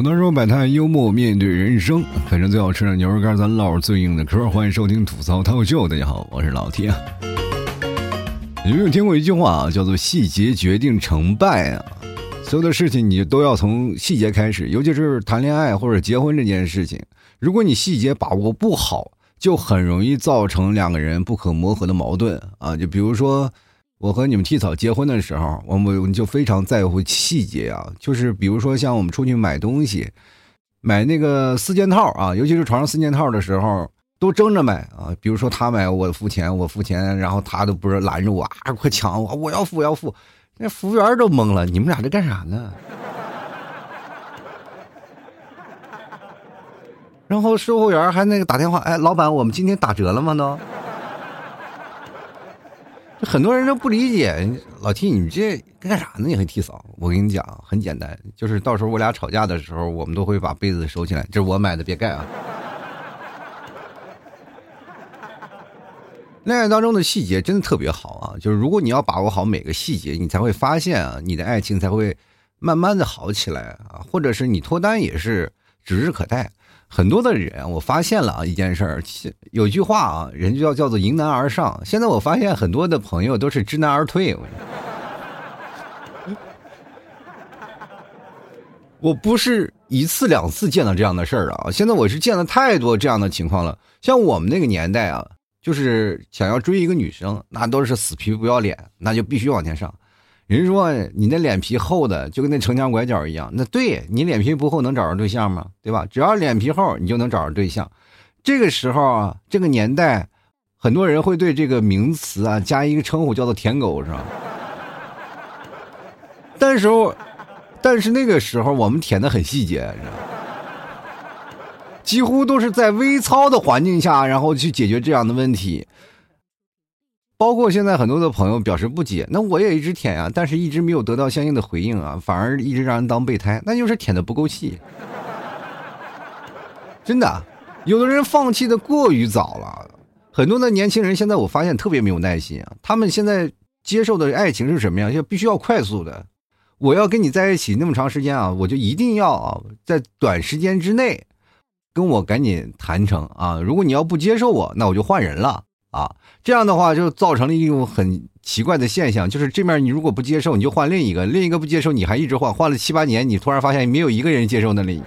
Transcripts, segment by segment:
很多时候摆摊幽默面对人生，反正最好吃的牛肉干，咱唠最硬的嗑。欢迎收听吐槽涛秀，大家好，我是老铁。有没有听过一句话啊，叫做“细节决定成败”啊？所有的事情你都要从细节开始，尤其是谈恋爱或者结婚这件事情，如果你细节把握不好，就很容易造成两个人不可磨合的矛盾啊。就比如说。我和你们替草结婚的时候，我们就非常在乎细节啊，就是比如说像我们出去买东西，买那个四件套啊，尤其是床上四件套的时候，都争着买啊。比如说他买，我付钱，我付钱，然后他都不是拦着我啊，快抢我，我要付，我要付。那服务员都懵了，你们俩这干啥呢？然后售货员还那个打电话，哎，老板，我们今天打折了吗？都。很多人都不理解，老 T，你这干啥呢？你还替嫂？我跟你讲，很简单，就是到时候我俩吵架的时候，我们都会把被子收起来，这是我买的，别盖啊。恋爱当中的细节真的特别好啊，就是如果你要把握好每个细节，你才会发现啊，你的爱情才会慢慢的好起来啊，或者是你脱单也是指日可待。很多的人，我发现了啊一件事儿，有句话啊，人就要叫做迎难而上。现在我发现很多的朋友都是知难而退。我不是一次两次见到这样的事儿啊，现在我是见了太多这样的情况了。像我们那个年代啊，就是想要追一个女生，那都是死皮不要脸，那就必须往前上。人说你那脸皮厚的就跟那城墙拐角一样，那对你脸皮不厚能找着对象吗？对吧？只要脸皮厚，你就能找着对象。这个时候啊，这个年代，很多人会对这个名词啊加一个称呼，叫做“舔狗”，是吧？但是，但是那个时候我们舔的很细节，你知道几乎都是在微操的环境下，然后去解决这样的问题。包括现在很多的朋友表示不解，那我也一直舔呀，但是一直没有得到相应的回应啊，反而一直让人当备胎，那就是舔的不够细。真的，有的人放弃的过于早了，很多的年轻人现在我发现特别没有耐心啊，他们现在接受的爱情是什么样？就必须要快速的，我要跟你在一起那么长时间啊，我就一定要啊，在短时间之内跟我赶紧谈成啊，如果你要不接受我，那我就换人了。啊，这样的话就造成了一种很奇怪的现象，就是这面你如果不接受，你就换另一个；另一个不接受，你还一直换，换了七八年，你突然发现没有一个人接受那里，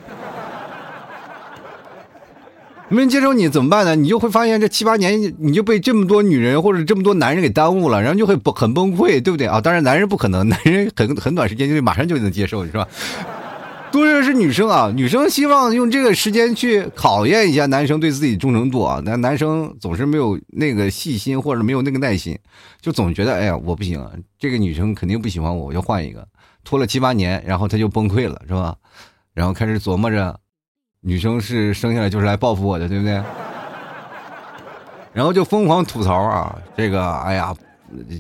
没人接受你怎么办呢？你就会发现这七八年你就被这么多女人或者这么多男人给耽误了，然后就会很崩溃，对不对啊？当然，男人不可能，男人很很短时间就马上就能接受，是吧？多数是女生啊，女生希望用这个时间去考验一下男生对自己忠诚度啊。那男生总是没有那个细心，或者没有那个耐心，就总觉得哎呀，我不行，这个女生肯定不喜欢我，我要换一个。拖了七八年，然后他就崩溃了，是吧？然后开始琢磨着，女生是生下来就是来报复我的，对不对？然后就疯狂吐槽啊，这个哎呀。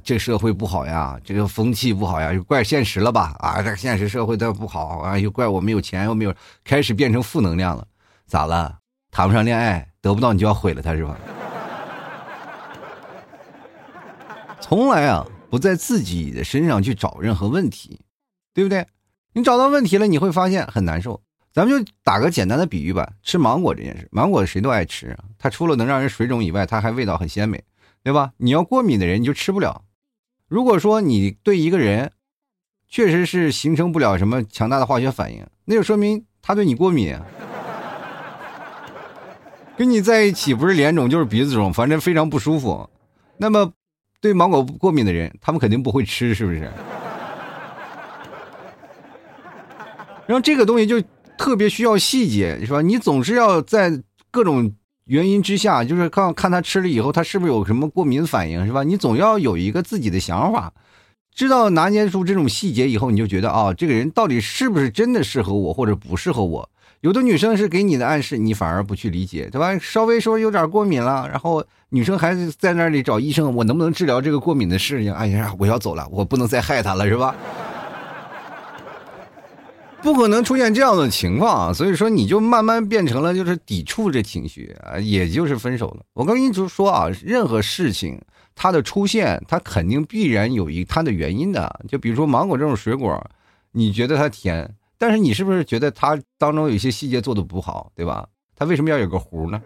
这社会不好呀，这个风气不好呀，又怪现实了吧？啊，这个现实社会它不好啊，又怪我没有钱，又没有，开始变成负能量了。咋了？谈不上恋爱，得不到你就要毁了他，是吧？从来啊，不在自己的身上去找任何问题，对不对？你找到问题了，你会发现很难受。咱们就打个简单的比喻吧，吃芒果这件事，芒果谁都爱吃，它除了能让人水肿以外，它还味道很鲜美。对吧？你要过敏的人你就吃不了。如果说你对一个人，确实是形成不了什么强大的化学反应，那就说明他对你过敏。跟你在一起不是脸肿就是鼻子肿，反正非常不舒服。那么，对芒果过敏的人，他们肯定不会吃，是不是？然后这个东西就特别需要细节，是吧？你总是要在各种。原因之下，就是看看他吃了以后，他是不是有什么过敏反应，是吧？你总要有一个自己的想法，知道拿捏出这种细节以后，你就觉得啊，这个人到底是不是真的适合我，或者不适合我？有的女生是给你的暗示，你反而不去理解，对吧？稍微说有点过敏了，然后女生还是在那里找医生，我能不能治疗这个过敏的事情？哎呀，我要走了，我不能再害他了，是吧？不可能出现这样的情况啊，所以说你就慢慢变成了就是抵触这情绪啊，也就是分手了。我跟你就说啊，任何事情它的出现，它肯定必然有一它的原因的。就比如说芒果这种水果，你觉得它甜，但是你是不是觉得它当中有一些细节做的不好，对吧？它为什么要有个核呢？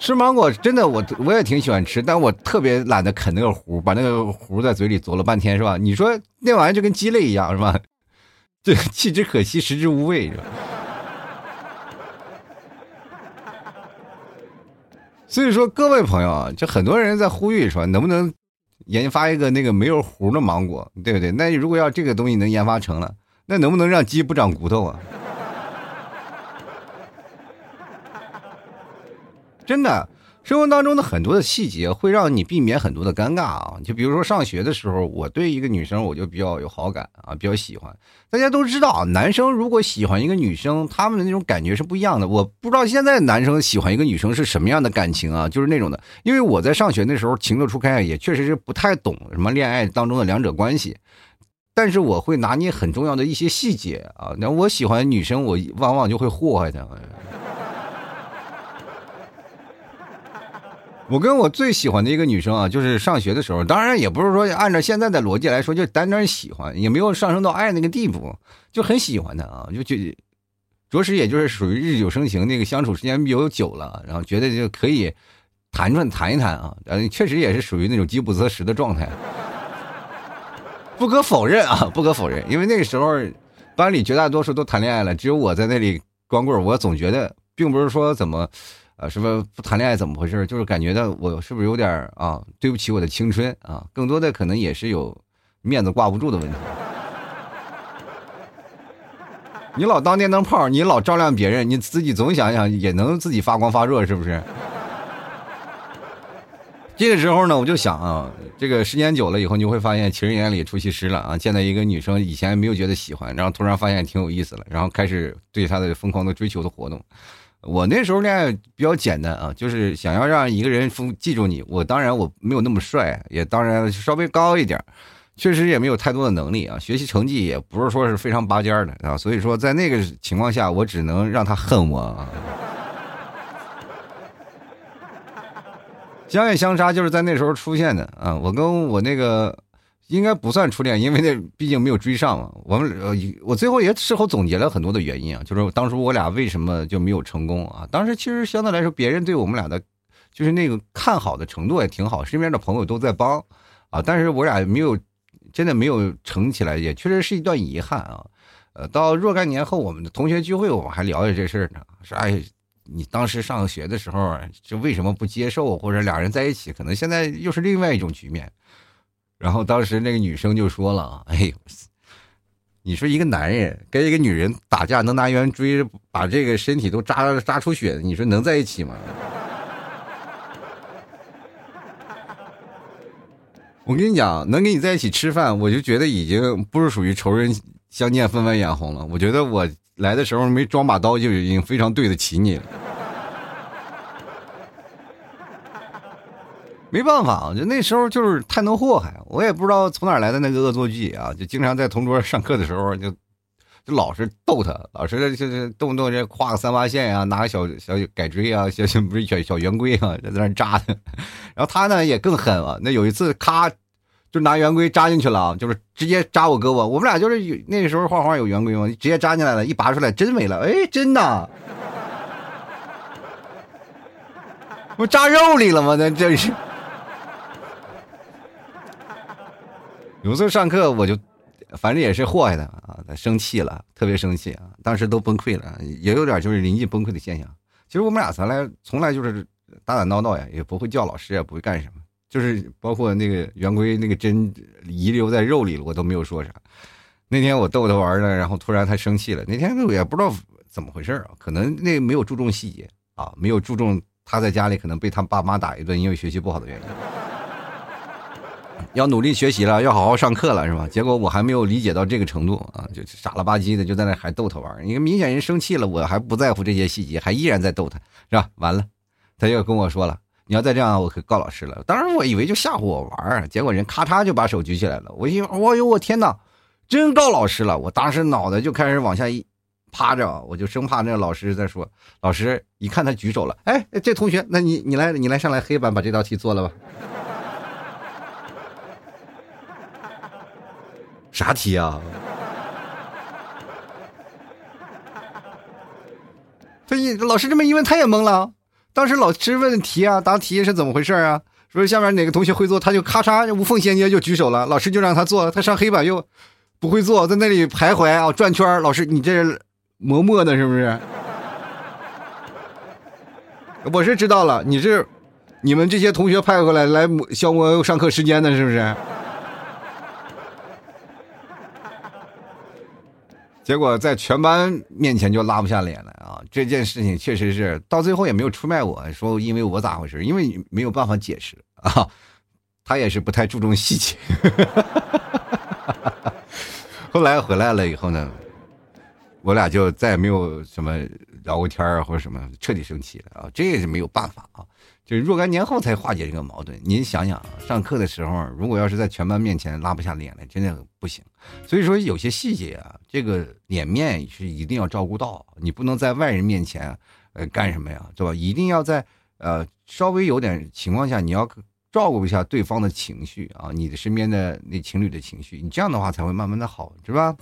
吃芒果真的，我我也挺喜欢吃，但我特别懒得啃那个核，把那个核在嘴里嘬了半天，是吧？你说那玩意就跟鸡肋一样，是吧？这弃之可惜，食之无味，是吧？所以说，各位朋友啊，就很多人在呼吁说，能不能研发一个那个没有核的芒果，对不对？那如果要这个东西能研发成了，那能不能让鸡不长骨头啊？真的，生活当中的很多的细节会让你避免很多的尴尬啊！就比如说上学的时候，我对一个女生我就比较有好感啊，比较喜欢。大家都知道，男生如果喜欢一个女生，他们的那种感觉是不一样的。我不知道现在男生喜欢一个女生是什么样的感情啊？就是那种的，因为我在上学那时候情窦初开，也确实是不太懂什么恋爱当中的两者关系，但是我会拿捏很重要的一些细节啊。那我喜欢女生，我往往就会祸害她。我跟我最喜欢的一个女生啊，就是上学的时候，当然也不是说按照现在的逻辑来说，就单单喜欢，也没有上升到爱那个地步，就很喜欢她啊，就就着实也就是属于日久生情，那个相处时间比较久了，然后觉得就可以谈谈谈一谈啊，呃，确实也是属于那种饥不择食的状态，不可否认啊，不可否认，因为那个时候班里绝大多数都谈恋爱了，只有我在那里光棍，我总觉得并不是说怎么。啊，是不是不谈恋爱怎么回事？就是感觉到我是不是有点啊，对不起我的青春啊？更多的可能也是有面子挂不住的问题。你老当电灯泡，你老照亮别人，你自己总想想也能自己发光发热，是不是？这个时候呢，我就想啊，这个时间久了以后，你会发现情人眼里出西施了啊！见到一个女生，以前没有觉得喜欢，然后突然发现挺有意思了，然后开始对她的疯狂的追求的活动。我那时候恋爱比较简单啊，就是想要让一个人记住你。我当然我没有那么帅，也当然稍微高一点，确实也没有太多的能力啊，学习成绩也不是说是非常拔尖的啊。所以说在那个情况下，我只能让他恨我。啊。相爱相杀就是在那时候出现的啊。我跟我那个。应该不算初恋，因为那毕竟没有追上嘛。我们呃，我最后也事后总结了很多的原因啊，就是当初我俩为什么就没有成功啊？当时其实相对来说，别人对我们俩的，就是那个看好的程度也挺好，身边的朋友都在帮啊，但是我俩没有真的没有成起来，也确实是一段遗憾啊。呃，到若干年后，我们的同学聚会，我们还聊着这事儿呢，说哎，你当时上学的时候，就为什么不接受，或者俩人在一起，可能现在又是另外一种局面。然后当时那个女生就说了：“哎呦，你说一个男人跟一个女人打架，能拿圆锥把这个身体都扎扎出血，你说能在一起吗？” 我跟你讲，能跟你在一起吃饭，我就觉得已经不是属于仇人相见分外眼红了。我觉得我来的时候没装把刀，就已经非常对得起你了。没办法，就那时候就是太能祸害，我也不知道从哪来的那个恶作剧啊，就经常在同桌上课的时候就就老是逗他，老是就是动不动这画个三八线呀，拿个小小改锥啊，小小不是小小圆规啊，在那扎他，然后他呢也更狠了，那有一次咔就拿圆规扎进去了啊，就是直接扎我胳膊，我们俩就是有那时候画画有圆规吗？直接扎进来了，一拔出来真没了，哎，真的，不扎肉里了吗？那这是。有次上课，我就反正也是祸害他啊，他生气了，特别生气啊，当时都崩溃了，也有点就是临近崩溃的现象。其实我们俩从来从来就是打打闹闹呀，也不会叫老师，也不会干什么，就是包括那个圆规那个针遗留在肉里了，我都没有说啥。那天我逗他玩呢，然后突然他生气了。那天我也不知道怎么回事啊，可能那没有注重细节啊，没有注重他在家里可能被他爸妈打一顿，因为学习不好的原因。要努力学习了，要好好上课了，是吧？结果我还没有理解到这个程度啊，就傻了吧唧的就在那还逗他玩你看，明显人生气了，我还不在乎这些细节，还依然在逗他，是吧？完了，他又跟我说了，你要再这样，我可告老师了。当时我以为就吓唬我玩结果人咔嚓就把手举起来了。我一，我呦，我天哪，真告老师了！我当时脑袋就开始往下一趴着，我就生怕那个老师在说。老师一看他举手了，哎，这同学，那你你来，你来上来黑板把这道题做了吧。啥题啊？他一老师这么一问他也懵了。当时老师问题啊答题是怎么回事啊？说下面哪个同学会做他就咔嚓无缝衔接就举手了。老师就让他做他上黑板又不会做在那里徘徊啊转圈老师你这是磨墨呢是不是？我是知道了你是你们这些同学派过来来消磨上课时间的是不是？结果在全班面前就拉不下脸来啊！这件事情确实是到最后也没有出卖我说因为我咋回事，因为没有办法解释啊。他也是不太注重细节。后来回来了以后呢，我俩就再也没有什么聊过天啊或者什么，彻底生气了啊！这也是没有办法啊。就是若干年后才化解这个矛盾。您想想，上课的时候，如果要是在全班面前拉不下脸来，真的不行。所以说，有些细节啊，这个脸面是一定要照顾到。你不能在外人面前，呃，干什么呀，对吧？一定要在呃稍微有点情况下，你要照顾一下对方的情绪啊，你的身边的那情侣的情绪，你这样的话才会慢慢的好，是吧？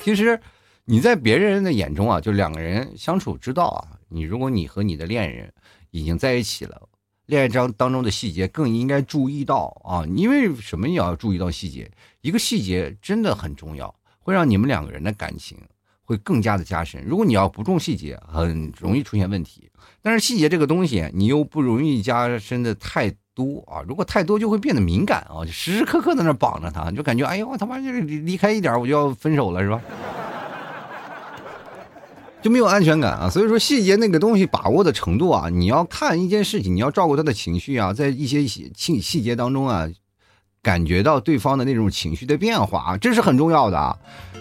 其实你在别人的眼中啊，就两个人相处之道啊，你如果你和你的恋人。已经在一起了，恋爱章当中的细节更应该注意到啊！因为什么也要注意到细节，一个细节真的很重要，会让你们两个人的感情会更加的加深。如果你要不重细节，很容易出现问题。但是细节这个东西，你又不容易加深的太多啊！如果太多，就会变得敏感啊，就时时刻刻在那绑着他，就感觉哎呦我他妈就离开一点我就要分手了，是吧？就没有安全感啊，所以说细节那个东西把握的程度啊，你要看一件事情，你要照顾他的情绪啊，在一些细细细节当中啊，感觉到对方的那种情绪的变化啊，这是很重要的啊。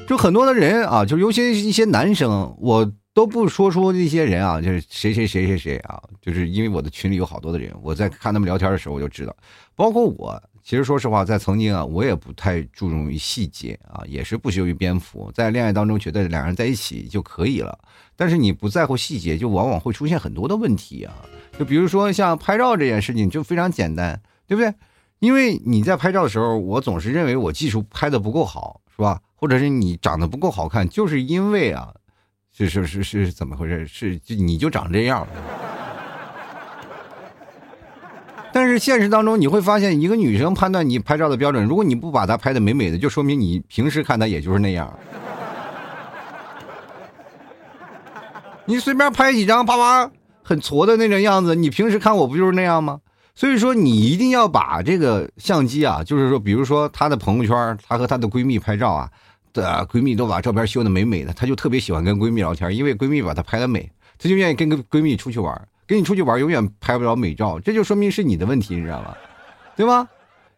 就很多的人啊，就尤其是一些男生，我都不说出那些人啊，就是谁谁谁谁谁啊，就是因为我的群里有好多的人，我在看他们聊天的时候我就知道，包括我。其实说实话，在曾经啊，我也不太注重于细节啊，也是不修于边幅，在恋爱当中觉得两人在一起就可以了。但是你不在乎细节，就往往会出现很多的问题啊。就比如说像拍照这件事情，就非常简单，对不对？因为你在拍照的时候，我总是认为我技术拍的不够好，是吧？或者是你长得不够好看，就是因为啊，是是是是怎么回事？是就你就长这样。但是现实当中，你会发现，一个女生判断你拍照的标准，如果你不把她拍的美美的，就说明你平时看她也就是那样。你随便拍几张，啪啪很矬的那种样子，你平时看我不就是那样吗？所以说，你一定要把这个相机啊，就是说，比如说她的朋友圈，她和她的闺蜜拍照啊，的闺蜜都把照片修的美美的，她就特别喜欢跟闺蜜聊天，因为闺蜜把她拍的美，她就愿意跟个闺蜜出去玩。跟你出去玩，永远拍不了美照，这就说明是你的问题，你知道吗？对吧？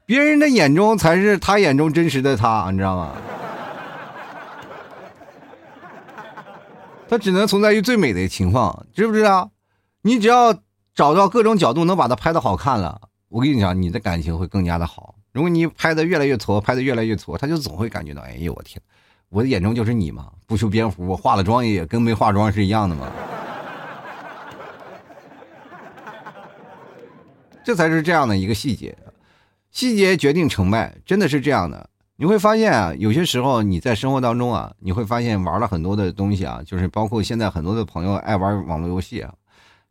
别人的眼中才是他眼中真实的他，你知道吗？他只能存在于最美的情况，知不知道？你只要找到各种角度能把它拍的好看了，我跟你讲，你的感情会更加的好。如果你拍的越来越挫，拍的越来越挫，他就总会感觉到，哎呦我天，我的眼中就是你嘛，不修边幅，我化了妆也跟没化妆是一样的嘛。这才是这样的一个细节，细节决定成败，真的是这样的。你会发现啊，有些时候你在生活当中啊，你会发现玩了很多的东西啊，就是包括现在很多的朋友爱玩网络游戏啊，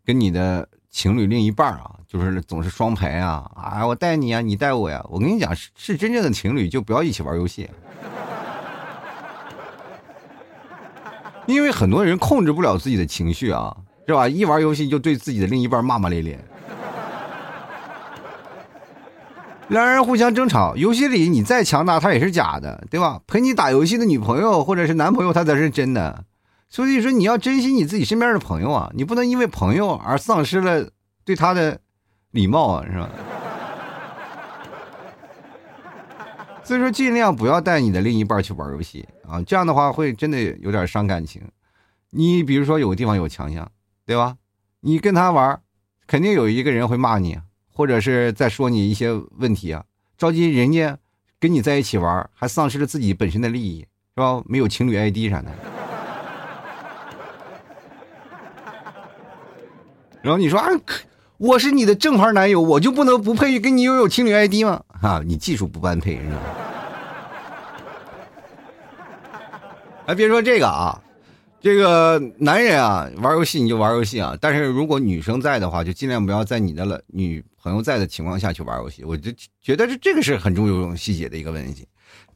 跟你的情侣另一半啊，就是总是双排啊，啊，我带你啊，你带我呀。我跟你讲，是是真正的情侣就不要一起玩游戏，因为很多人控制不了自己的情绪啊，是吧？一玩游戏就对自己的另一半骂骂咧咧。两人互相争吵，游戏里你再强大，他也是假的，对吧？陪你打游戏的女朋友或者是男朋友，他才是真的。所以说，你要珍惜你自己身边的朋友啊，你不能因为朋友而丧失了对他的礼貌啊，是吧？所以说，尽量不要带你的另一半去玩游戏啊，这样的话会真的有点伤感情。你比如说有个地方有强项，对吧？你跟他玩，肯定有一个人会骂你。或者是在说你一些问题啊，着急人家跟你在一起玩，还丧失了自己本身的利益，是吧？没有情侣 ID 啥的。然后你说啊，我是你的正牌男友，我就不能不配跟你拥有情侣 ID 吗？哈，你技术不般配，是吧？还 别说这个啊。这个男人啊，玩游戏你就玩游戏啊，但是如果女生在的话，就尽量不要在你的了女朋友在的情况下去玩游戏。我就觉得这这个是很重要细节的一个问题。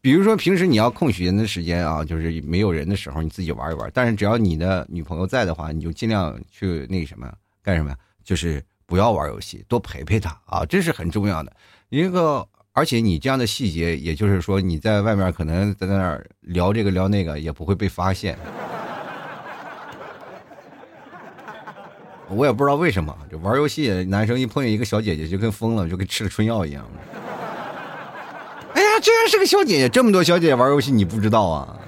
比如说平时你要空闲的时间啊，就是没有人的时候，你自己玩一玩。但是只要你的女朋友在的话，你就尽量去那什么干什么，就是不要玩游戏，多陪陪她啊，这是很重要的一个。而且你这样的细节，也就是说你在外面可能在那儿聊这个聊那个，也不会被发现。我也不知道为什么，就玩游戏，男生一碰见一个小姐姐就跟疯了，就跟吃了春药一样。哎呀，居然是个小姐姐！这么多小姐姐玩游戏，你不知道啊？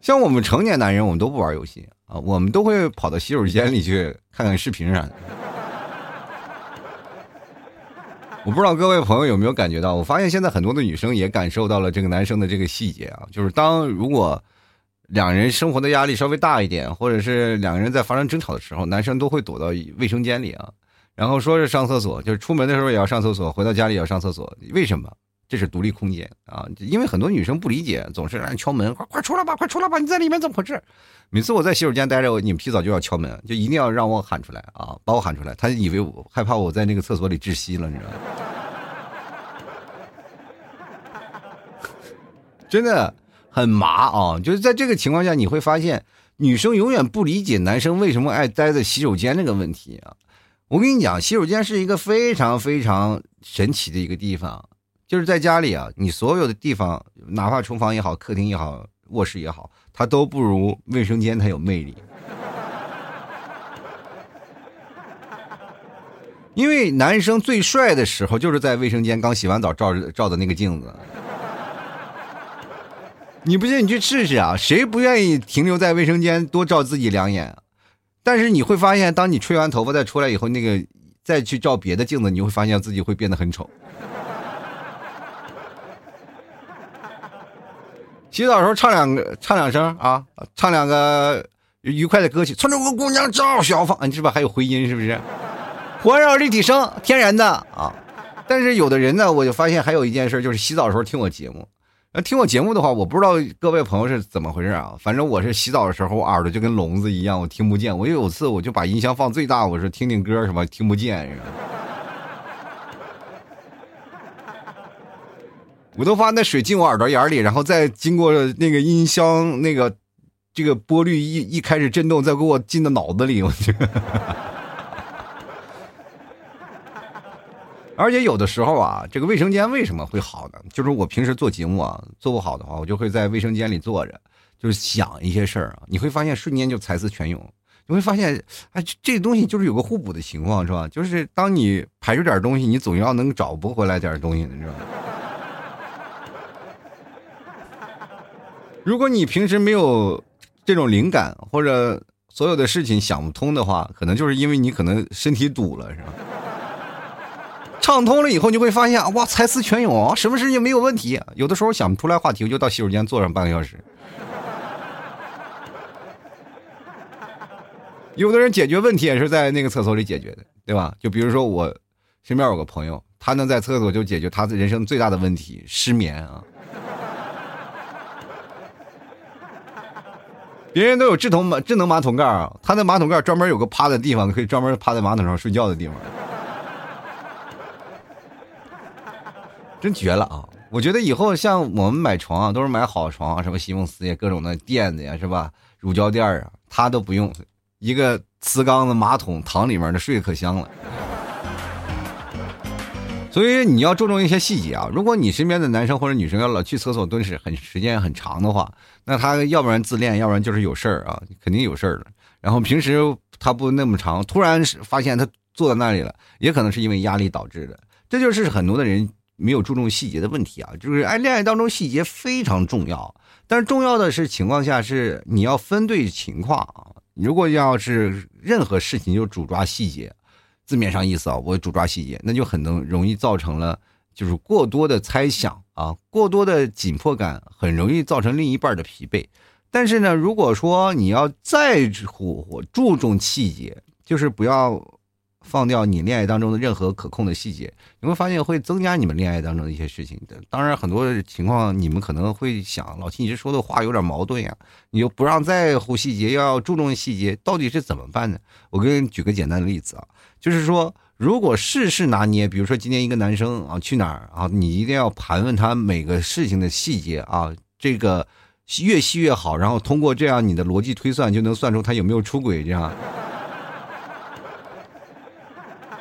像我们成年男人，我们都不玩游戏啊，我们都会跑到洗手间里去看看视频啥的。我不知道各位朋友有没有感觉到，我发现现在很多的女生也感受到了这个男生的这个细节啊，就是当如果。两人生活的压力稍微大一点，或者是两个人在发生争吵的时候，男生都会躲到卫生间里啊，然后说是上厕所，就是出门的时候也要上厕所，回到家里也要上厕所。为什么？这是独立空间啊！因为很多女生不理解，总是让人敲门，快快出来吧，快出来吧，你在里面怎么回事？每次我在洗手间待着，你们洗澡就要敲门，就一定要让我喊出来啊，把我喊出来。他以为我害怕我在那个厕所里窒息了，你知道吗？真的。很麻啊！就是在这个情况下，你会发现女生永远不理解男生为什么爱待在洗手间这个问题啊！我跟你讲，洗手间是一个非常非常神奇的一个地方，就是在家里啊，你所有的地方，哪怕厨房也好、客厅也好、卧室也好，它都不如卫生间它有魅力。因为男生最帅的时候，就是在卫生间刚洗完澡照着照的那个镜子。你不信，你去试试啊！谁不愿意停留在卫生间多照自己两眼？但是你会发现，当你吹完头发再出来以后，那个再去照别的镜子，你会发现自己会变得很丑。洗澡的时候唱两个，唱两声啊，唱两个愉快的歌曲。村中个姑娘照小芳，你是不是还有回音？是不是？环绕立体声，天然的啊！但是有的人呢，我就发现还有一件事，就是洗澡的时候听我节目。听我节目的话，我不知道各位朋友是怎么回事啊。反正我是洗澡的时候，我耳朵就跟聋子一样，我听不见。我有次我就把音箱放最大，我说听听歌什么，听不见。我都发那水进我耳朵眼里，然后再经过那个音箱那个这个波率一一开始震动，再给我进到脑子里，我去。而且有的时候啊，这个卫生间为什么会好呢？就是我平时做节目啊，做不好的话，我就会在卫生间里坐着，就是想一些事儿啊。你会发现瞬间就才思泉涌。你会发现，哎，这东西就是有个互补的情况，是吧？就是当你排出点东西，你总要能找不回来点东西，你知道吗？如果你平时没有这种灵感，或者所有的事情想不通的话，可能就是因为你可能身体堵了，是吧？畅通了以后，你会发现哇，才思泉涌，什么事情没有问题。有的时候想不出来话题，我就到洗手间坐上半个小时。有的人解决问题也是在那个厕所里解决的，对吧？就比如说我身边有个朋友，他能在厕所就解决他人生最大的问题——失眠啊。别人都有智能马智能马桶盖啊，他的马桶盖专门有个趴的地方，可以专门趴在马桶上睡觉的地方。真绝了啊！我觉得以后像我们买床啊，都是买好床啊，什么席梦思呀、各种的垫子呀，是吧？乳胶垫啊，他都不用，一个瓷缸子马桶躺里面的睡可香了。所以你要注重一些细节啊！如果你身边的男生或者女生要老去厕所蹲屎很时间很长的话，那他要不然自恋，要不然就是有事儿啊，肯定有事儿了。然后平时他不那么长，突然发现他坐在那里了，也可能是因为压力导致的。这就是很多的人。没有注重细节的问题啊，就是爱恋爱当中细节非常重要，但是重要的是情况下是你要分对情况啊。如果要是任何事情就主抓细节，字面上意思啊，我主抓细节，那就很能容易造成了就是过多的猜想啊，过多的紧迫感，很容易造成另一半的疲惫。但是呢，如果说你要在乎或注重细节，就是不要放掉你恋爱当中的任何可控的细节，你会发现会增加你们恋爱当中的一些事情。当然，很多情况你们可能会想，老七你这说的话有点矛盾呀，你又不让在乎细节，要注重细节，到底是怎么办呢？我给你举个简单的例子啊，就是说，如果事事拿捏，比如说今天一个男生啊去哪儿啊，你一定要盘问他每个事情的细节啊，这个越细越好，然后通过这样你的逻辑推算，就能算出他有没有出轨这样。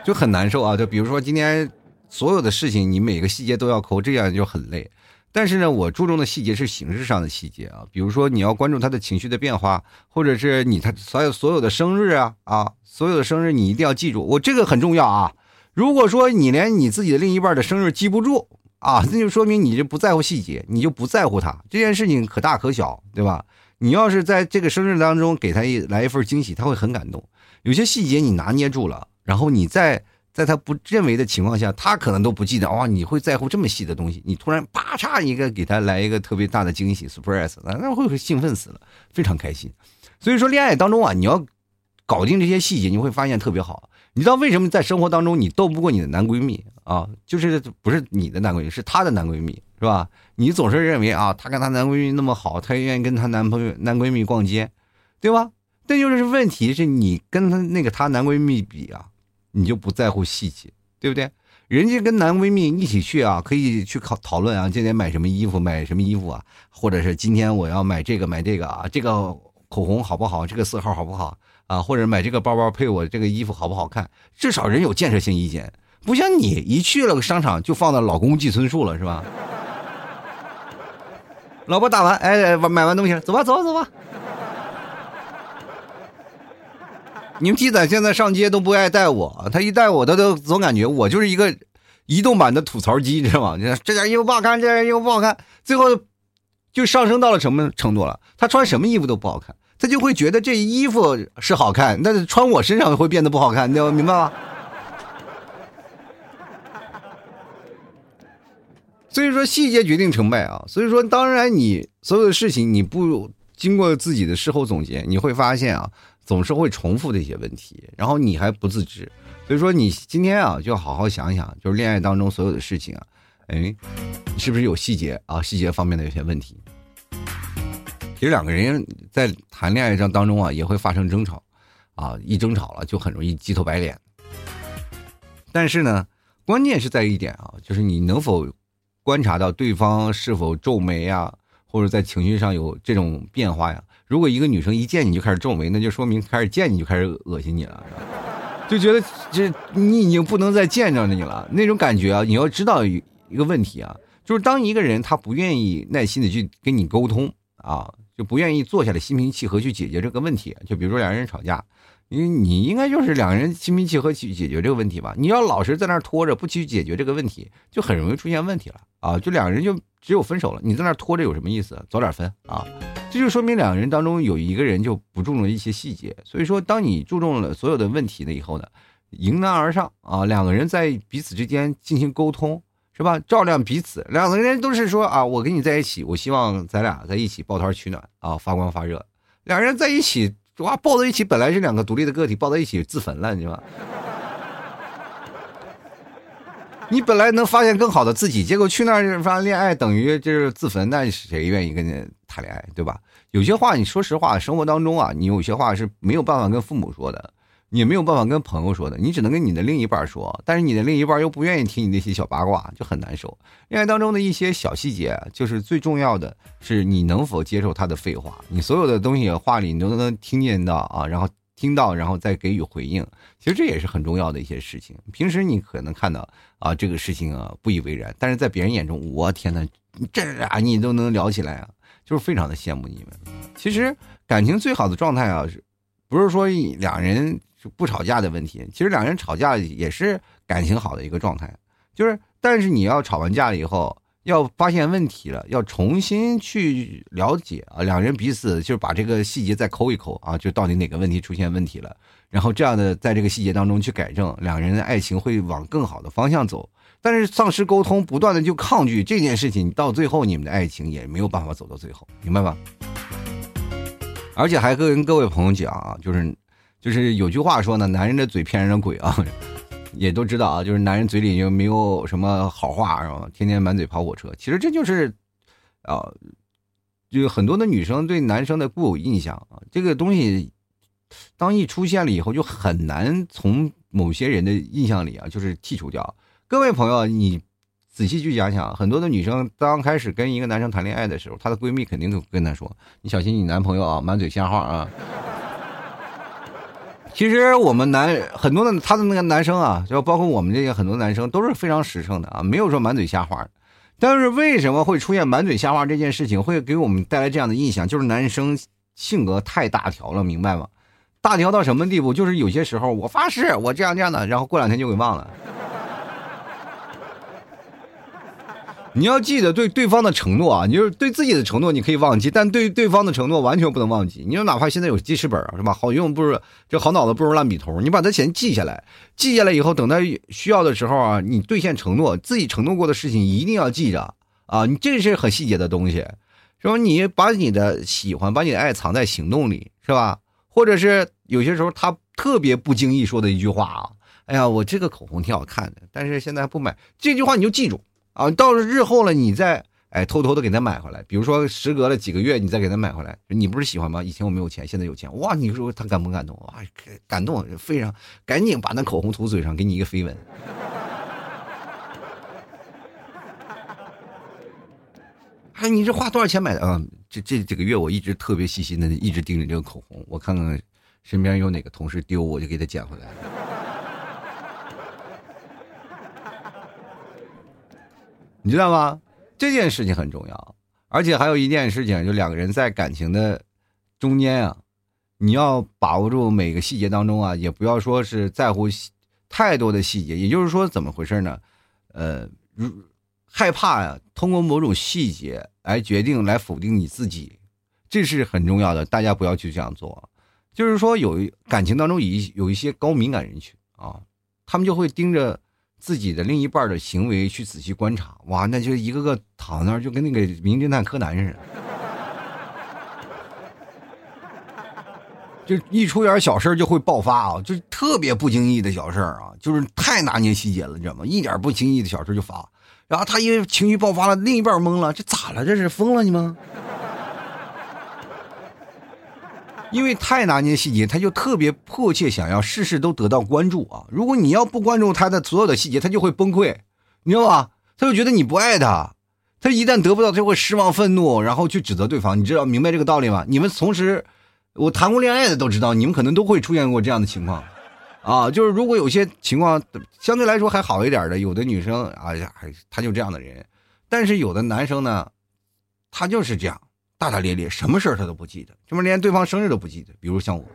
就很难受啊！就比如说今天所有的事情，你每个细节都要抠，这样就很累。但是呢，我注重的细节是形式上的细节啊，比如说你要关注他的情绪的变化，或者是你他所有所有的生日啊啊，所有的生日你一定要记住，我这个很重要啊。如果说你连你自己的另一半的生日记不住啊，那就说明你就不在乎细节，你就不在乎他这件事情可大可小，对吧？你要是在这个生日当中给他一来一份惊喜，他会很感动。有些细节你拿捏住了。然后你在在他不认为的情况下，他可能都不记得哇！你会在乎这么细的东西？你突然啪嚓一个给他来一个特别大的惊喜，surprise，那那会兴奋死了，非常开心。所以说，恋爱当中啊，你要搞定这些细节，你会发现特别好。你知道为什么在生活当中你斗不过你的男闺蜜啊？就是不是你的男闺蜜，是他的男闺蜜，是吧？你总是认为啊，她跟她男闺蜜那么好，她愿意跟她男朋友、男闺蜜逛街，对吧？但就是问题是你跟她那个她男闺蜜比啊。你就不在乎细节，对不对？人家跟男闺蜜一起去啊，可以去考讨论啊，今天买什么衣服，买什么衣服啊，或者是今天我要买这个买这个啊，这个口红好不好？这个色号好不好啊？或者买这个包包配我这个衣服好不好看？至少人有建设性意见，不像你一去了商场就放到老公寄存处了，是吧？老婆打完，哎，买完东西了，走吧，走吧，走吧。你们鸡仔现在上街都不爱带我，他一带我，他都总感觉我就是一个移动版的吐槽机，知道吗？你看这件衣服不好看，这件衣服不好看，最后就上升到了什么程度了？他穿什么衣服都不好看，他就会觉得这衣服是好看，但是穿我身上会变得不好看，你明白吗？所以说细节决定成败啊！所以说，当然你所有的事情你不经过自己的事后总结，你会发现啊。总是会重复的一些问题，然后你还不自知，所以说你今天啊，就好好想想，就是恋爱当中所有的事情啊，哎，是不是有细节啊？细节方面的有些问题。其实两个人在谈恋爱上当中啊，也会发生争吵，啊，一争吵了就很容易鸡头白脸。但是呢，关键是在一点啊，就是你能否观察到对方是否皱眉啊，或者在情绪上有这种变化呀？如果一个女生一见你就开始皱眉，那就说明开始见你就开始恶心你了，就觉得这你已经不能再见着你了那种感觉啊！你要知道一个问题啊，就是当一个人他不愿意耐心的去跟你沟通啊，就不愿意坐下来心平气和去解决这个问题。就比如说两个人吵架，你你应该就是两个人心平气和去解决这个问题吧？你要老是在那拖着不去解决这个问题，就很容易出现问题了啊！就两个人就只有分手了，你在那拖着有什么意思？早点分啊！这就说明两个人当中有一个人就不注重一些细节，所以说当你注重了所有的问题了以后呢，迎难而上啊，两个人在彼此之间进行沟通，是吧？照亮彼此，两个人都是说啊，我跟你在一起，我希望咱俩在一起抱团取暖啊，发光发热。两个人在一起哇，抱在一起本来是两个独立的个体，抱在一起自焚了，你知道吗？你本来能发现更好的自己，结果去那儿发恋爱等于就是自焚，那谁愿意跟你谈恋爱，对吧？有些话你说实话，生活当中啊，你有些话是没有办法跟父母说的，你没有办法跟朋友说的，你只能跟你的另一半说。但是你的另一半又不愿意听你那些小八卦，就很难受。恋爱当中的一些小细节，就是最重要的是你能否接受他的废话，你所有的东西话里你都能听见到啊，然后。听到，然后再给予回应，其实这也是很重要的一些事情。平时你可能看到啊，这个事情啊不以为然，但是在别人眼中，我天哪，这啊你都能聊起来啊，就是非常的羡慕你们。其实感情最好的状态啊，是不是说两人不吵架的问题？其实两人吵架也是感情好的一个状态，就是但是你要吵完架了以后。要发现问题了，要重新去了解啊，两人彼此就是把这个细节再抠一抠啊，就到底哪个问题出现问题了，然后这样的在这个细节当中去改正，两人的爱情会往更好的方向走。但是丧失沟通，不断的就抗拒这件事情，到最后你们的爱情也没有办法走到最后，明白吧？而且还跟各位朋友讲啊，就是。就是有句话说呢，男人的嘴骗人的鬼啊，也都知道啊，就是男人嘴里就没有什么好话，是吧？天天满嘴跑火车。其实这就是，啊，就很多的女生对男生的固有印象啊，这个东西，当一出现了以后，就很难从某些人的印象里啊，就是剔除掉。各位朋友，你。仔细去想想，很多的女生刚开始跟一个男生谈恋爱的时候，她的闺蜜肯定都跟她说：“你小心你男朋友啊，满嘴瞎话啊。”其实我们男很多的他的那个男生啊，就包括我们这些很多男生都是非常实诚的啊，没有说满嘴瞎话。但是为什么会出现满嘴瞎话这件事情，会给我们带来这样的印象？就是男生性格太大条了，明白吗？大条到什么地步？就是有些时候我发誓我这样这样的，然后过两天就给忘了。你要记得对对方的承诺啊，你就是对自己的承诺，你可以忘记，但对对方的承诺完全不能忘记。你说哪怕现在有记事本啊，是吧？好用不如这好脑子不如烂笔头，你把它先记下来，记下来以后，等他需要的时候啊，你兑现承诺，自己承诺过的事情一定要记着啊。你这是很细节的东西，是吧？你把你的喜欢，把你的爱藏在行动里，是吧？或者是有些时候他特别不经意说的一句话啊，哎呀，我这个口红挺好看的，但是现在不买，这句话你就记住。啊，到了日后了，你再哎偷偷的给他买回来。比如说，时隔了几个月，你再给他买回来，你不是喜欢吗？以前我没有钱，现在有钱，哇！你说他感不感动？哇，感动，非常，赶紧把那口红涂嘴上，给你一个飞吻。哎，你这花多少钱买的啊？这这几个月我一直特别细心的，一直盯着这个口红，我看看身边有哪个同事丢，我就给他捡回来。你知道吗？这件事情很重要，而且还有一件事情，就两个人在感情的中间啊，你要把握住每个细节当中啊，也不要说是在乎太多的细节。也就是说，怎么回事呢？呃，如害怕呀，通过某种细节来决定、来否定你自己，这是很重要的。大家不要去这样做。就是说，有感情当中有一有一些高敏感人群啊，他们就会盯着。自己的另一半的行为去仔细观察，哇，那就一个个躺那儿，就跟那个名侦探柯南似的，就一出点小事就会爆发啊，就特别不经意的小事啊，就是太拿捏细节了，你知道吗？一点不经意的小事就发，然后他因为情绪爆发了，另一半懵了，这咋了？这是疯了你吗？因为太拿捏细节，他就特别迫切想要事事都得到关注啊！如果你要不关注他的所有的细节，他就会崩溃，你知道吧？他就觉得你不爱他，他一旦得不到，他会失望、愤怒，然后去指责对方。你知道明白这个道理吗？你们同时，我谈过恋爱的都知道，你们可能都会出现过这样的情况，啊，就是如果有些情况相对来说还好一点的，有的女生啊，还他就这样的人，但是有的男生呢，他就是这样。大大咧咧，什么事儿他都不记得，这不连对方生日都不记得。比如像我，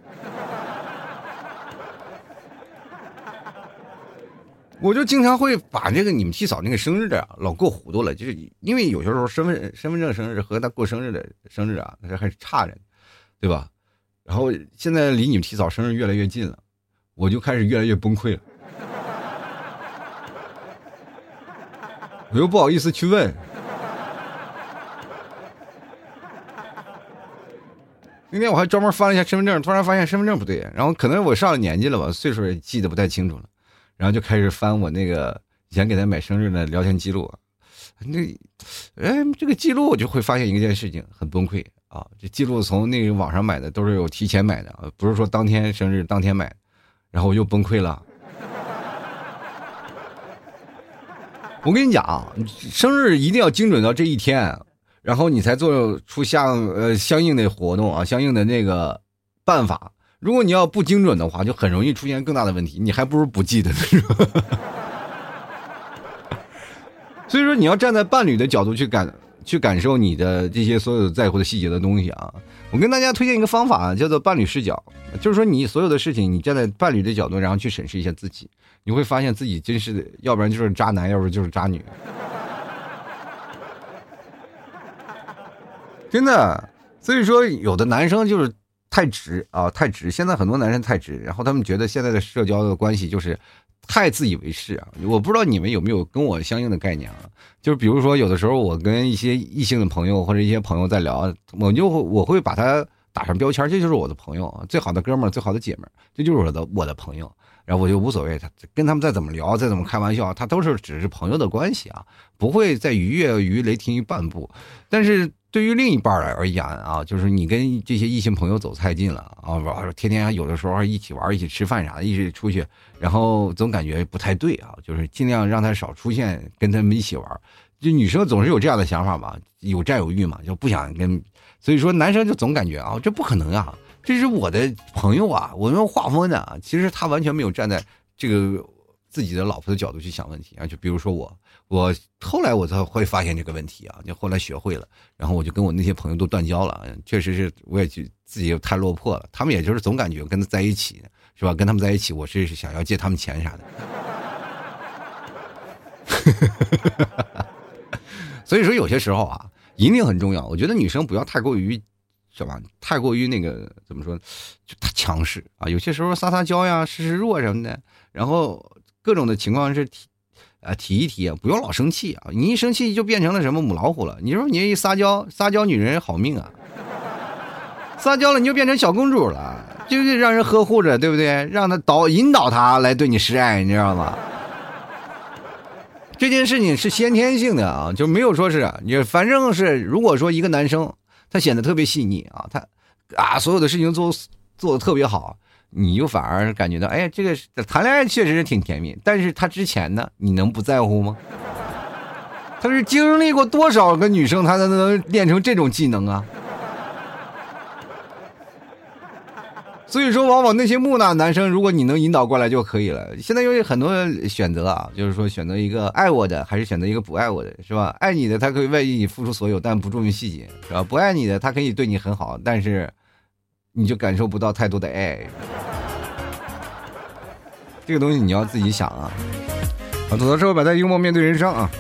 我就经常会把这个你们七嫂那个生日的老过糊涂了，就是因为有些时候身份身份证生日和他过生日的生日啊，那还是差着，对吧？然后现在离你们七嫂生日越来越近了，我就开始越来越崩溃了，我又不好意思去问。那天我还专门翻了一下身份证，突然发现身份证不对，然后可能我上了年纪了吧，岁数也记得不太清楚了，然后就开始翻我那个以前给他买生日的聊天记录，那，哎，这个记录我就会发现一件事情，很崩溃啊！这记录从那个网上买的都是有提前买的，不是说当天生日当天买的，然后我又崩溃了。我跟你讲，生日一定要精准到这一天。然后你才做出相呃相应的活动啊，相应的那个办法。如果你要不精准的话，就很容易出现更大的问题。你还不如不记得呢。所以说，你要站在伴侣的角度去感去感受你的这些所有在乎的细节的东西啊。我跟大家推荐一个方法，叫做伴侣视角，就是说你所有的事情，你站在伴侣的角度，然后去审视一下自己，你会发现自己真是要不然就是渣男，要不然就是渣女。真的，所以说有的男生就是太直啊，太直。现在很多男生太直，然后他们觉得现在的社交的关系就是太自以为是啊。我不知道你们有没有跟我相应的概念啊？就是比如说，有的时候我跟一些异性的朋友或者一些朋友在聊，我就我会把他打上标签，这就是我的朋友，最好的哥们儿，最好的姐们儿，这就是我的我的朋友。然后我就无所谓，他跟他们再怎么聊，再怎么开玩笑，他都是只是朋友的关系啊，不会再逾越于雷霆于半步。但是对于另一半而言啊，就是你跟这些异性朋友走太近了啊，天天有的时候一起玩、一起吃饭啥的，一起出去，然后总感觉不太对啊，就是尽量让他少出现，跟他们一起玩。就女生总是有这样的想法嘛，有占有欲嘛，就不想跟，所以说男生就总感觉啊，这不可能啊。这是我的朋友啊，我用画风的。其实他完全没有站在这个自己的老婆的角度去想问题啊。就比如说我，我后来我才会发现这个问题啊，就后来学会了，然后我就跟我那些朋友都断交了。确实是，我也觉自己太落魄了。他们也就是总感觉跟他在一起是吧？跟他们在一起，我是想要借他们钱啥的。所以说有些时候啊，引领很重要。我觉得女生不要太过于。是吧？太过于那个怎么说，就太强势啊！有些时候撒撒娇呀，示示弱什么的，然后各种的情况是啊提一提，不用老生气啊！你一生气就变成了什么母老虎了。你说你一撒娇，撒娇女人好命啊！撒娇了你就变成小公主了，就是让人呵护着，对不对？让他导引导他来对你示爱，你知道吗？这件事情是先天性的啊，就没有说是你，反正是如果说一个男生。他显得特别细腻啊，他啊，所有的事情做做的特别好，你就反而感觉到，哎，这个谈恋爱确实是挺甜蜜。但是他之前呢，你能不在乎吗？他是经历过多少个女生，他才能练成这种技能啊？所以说，往往那些木讷男生，如果你能引导过来就可以了。现在有很多选择啊，就是说选择一个爱我的，还是选择一个不爱我的，是吧？爱你的，他可以为你付出所有，但不注意细节，是吧？不爱你的，他可以对你很好，但是你就感受不到太多的爱。这个东西你要自己想啊。好，吐槽社会百态，幽默面对人生啊。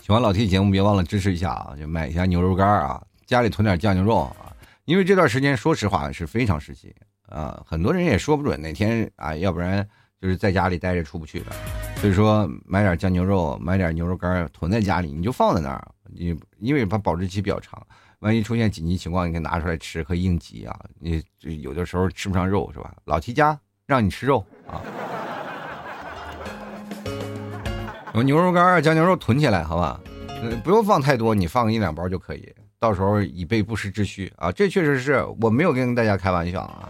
喜欢老 T 节目，别忘了支持一下啊，就买一下牛肉干啊，家里囤点酱牛肉啊。因为这段时间，说实话是非常时期啊，很多人也说不准哪天啊，要不然就是在家里待着出不去的，所以说买点酱牛肉，买点牛肉干囤在家里，你就放在那儿，你因为它保质期比较长，万一出现紧急情况，你可以拿出来吃，可以应急啊。你有的时候吃不上肉是吧？老七家让你吃肉啊，有牛肉干、酱牛肉囤起来，好吧？不用放太多，你放一两包就可以。到时候以备不时之需啊！这确实是我没有跟大家开玩笑啊，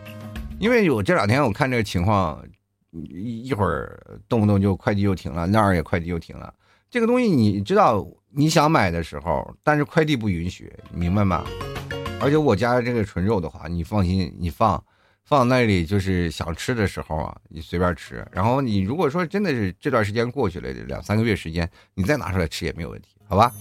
因为我这两天我看这个情况，一一会儿动不动就快递又停了，那儿也快递又停了。这个东西你知道，你想买的时候，但是快递不允许，明白吗？而且我家这个纯肉的话，你放心，你放放那里就是想吃的时候啊，你随便吃。然后你如果说真的是这段时间过去了两三个月时间，你再拿出来吃也没有问题，好吧？